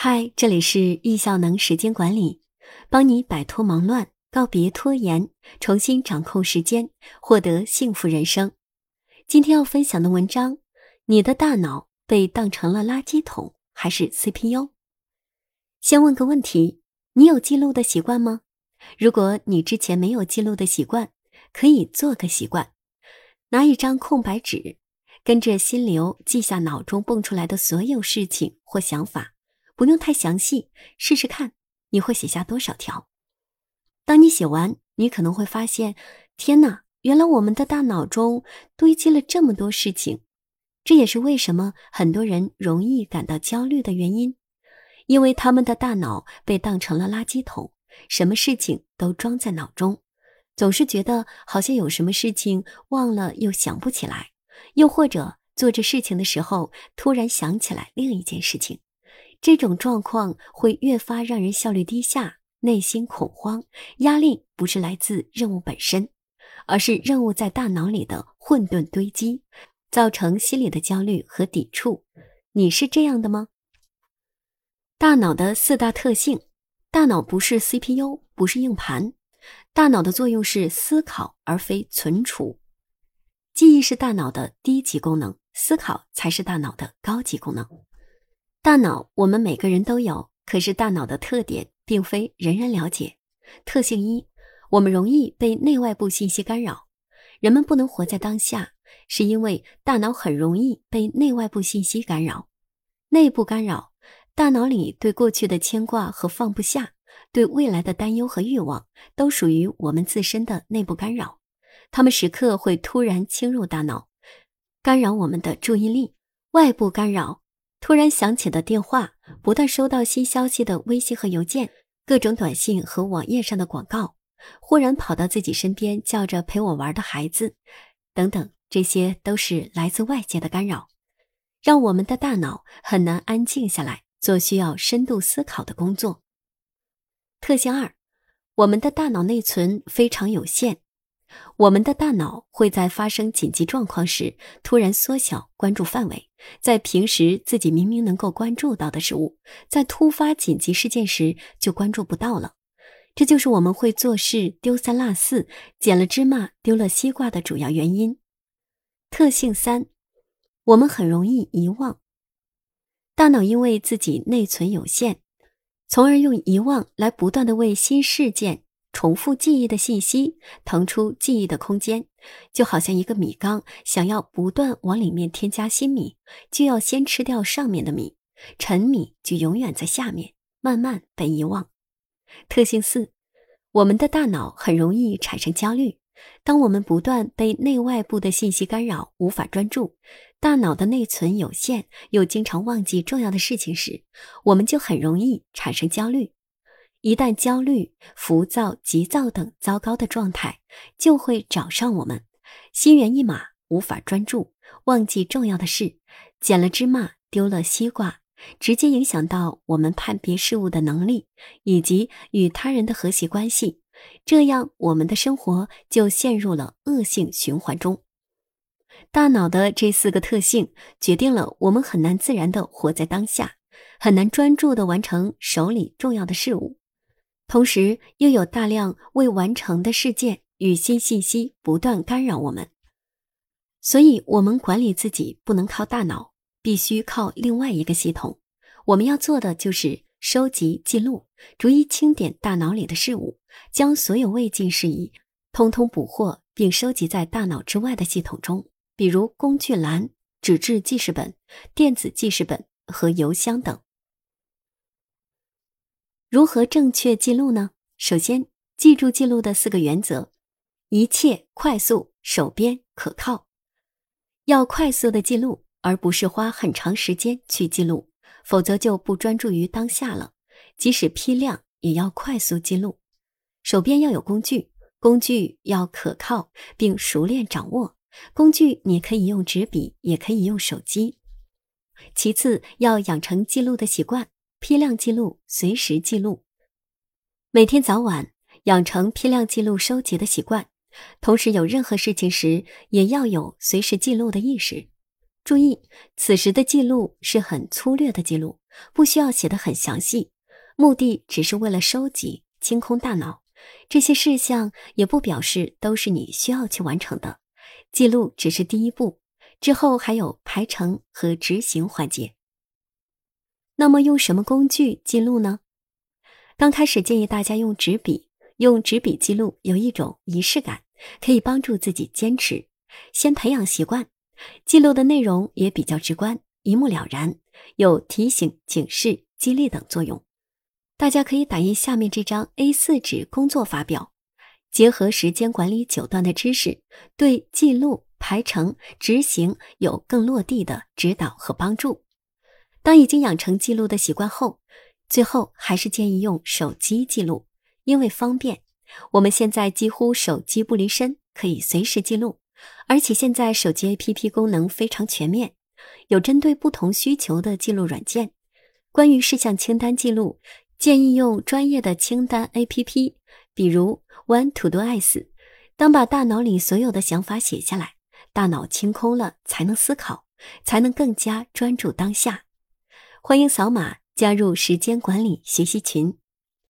嗨，这里是易效能时间管理，帮你摆脱忙乱，告别拖延，重新掌控时间，获得幸福人生。今天要分享的文章：你的大脑被当成了垃圾桶还是 CPU？先问个问题：你有记录的习惯吗？如果你之前没有记录的习惯，可以做个习惯，拿一张空白纸，跟着心流记下脑中蹦出来的所有事情或想法。不用太详细，试试看你会写下多少条。当你写完，你可能会发现，天哪，原来我们的大脑中堆积了这么多事情。这也是为什么很多人容易感到焦虑的原因，因为他们的大脑被当成了垃圾桶，什么事情都装在脑中，总是觉得好像有什么事情忘了又想不起来，又或者做着事情的时候突然想起来另一件事情。这种状况会越发让人效率低下，内心恐慌、压力不是来自任务本身，而是任务在大脑里的混沌堆积，造成心理的焦虑和抵触。你是这样的吗？大脑的四大特性：大脑不是 CPU，不是硬盘，大脑的作用是思考而非存储。记忆是大脑的低级功能，思考才是大脑的高级功能。大脑，我们每个人都有，可是大脑的特点并非人人了解。特性一，我们容易被内外部信息干扰。人们不能活在当下，是因为大脑很容易被内外部信息干扰。内部干扰，大脑里对过去的牵挂和放不下，对未来的担忧和欲望，都属于我们自身的内部干扰。他们时刻会突然侵入大脑，干扰我们的注意力。外部干扰。突然响起的电话，不断收到新消息的微信和邮件，各种短信和网页上的广告，忽然跑到自己身边叫着陪我玩的孩子，等等，这些都是来自外界的干扰，让我们的大脑很难安静下来做需要深度思考的工作。特性二，我们的大脑内存非常有限。我们的大脑会在发生紧急状况时突然缩小关注范围，在平时自己明明能够关注到的事物，在突发紧急事件时就关注不到了。这就是我们会做事丢三落四、捡了芝麻丢了西瓜的主要原因。特性三，我们很容易遗忘。大脑因为自己内存有限，从而用遗忘来不断的为新事件。重复记忆的信息腾出记忆的空间，就好像一个米缸，想要不断往里面添加新米，就要先吃掉上面的米，陈米就永远在下面，慢慢被遗忘。特性四，我们的大脑很容易产生焦虑。当我们不断被内外部的信息干扰，无法专注，大脑的内存有限，又经常忘记重要的事情时，我们就很容易产生焦虑。一旦焦虑、浮躁、急躁等糟糕的状态就会找上我们，心猿意马，无法专注，忘记重要的事，捡了芝麻丢了西瓜，直接影响到我们判别事物的能力以及与他人的和谐关系，这样我们的生活就陷入了恶性循环中。大脑的这四个特性决定了我们很难自然的活在当下，很难专注的完成手里重要的事物。同时，又有大量未完成的事件与新信息不断干扰我们，所以，我们管理自己不能靠大脑，必须靠另外一个系统。我们要做的就是收集记录，逐一清点大脑里的事物，将所有未尽事宜通通捕获，并收集在大脑之外的系统中，比如工具栏、纸质记事本、电子记事本和邮箱等。如何正确记录呢？首先，记住记录的四个原则：一切快速、手边、可靠。要快速的记录，而不是花很长时间去记录，否则就不专注于当下了。即使批量，也要快速记录。手边要有工具，工具要可靠并熟练掌握。工具你可以用纸笔，也可以用手机。其次，要养成记录的习惯。批量记录，随时记录，每天早晚养成批量记录收集的习惯。同时，有任何事情时，也要有随时记录的意识。注意，此时的记录是很粗略的记录，不需要写得很详细，目的只是为了收集、清空大脑。这些事项也不表示都是你需要去完成的，记录只是第一步，之后还有排程和执行环节。那么用什么工具记录呢？刚开始建议大家用纸笔，用纸笔记录有一种仪式感，可以帮助自己坚持，先培养习惯。记录的内容也比较直观，一目了然，有提醒、警示、激励等作用。大家可以打印下面这张 A4 纸工作发表，结合时间管理九段的知识，对记录、排程、执行有更落地的指导和帮助。当已经养成记录的习惯后，最后还是建议用手机记录，因为方便。我们现在几乎手机不离身，可以随时记录。而且现在手机 APP 功能非常全面，有针对不同需求的记录软件。关于事项清单记录，建议用专业的清单 APP，比如 One To Do i s。当把大脑里所有的想法写下来，大脑清空了，才能思考，才能更加专注当下。欢迎扫码加入时间管理学习群。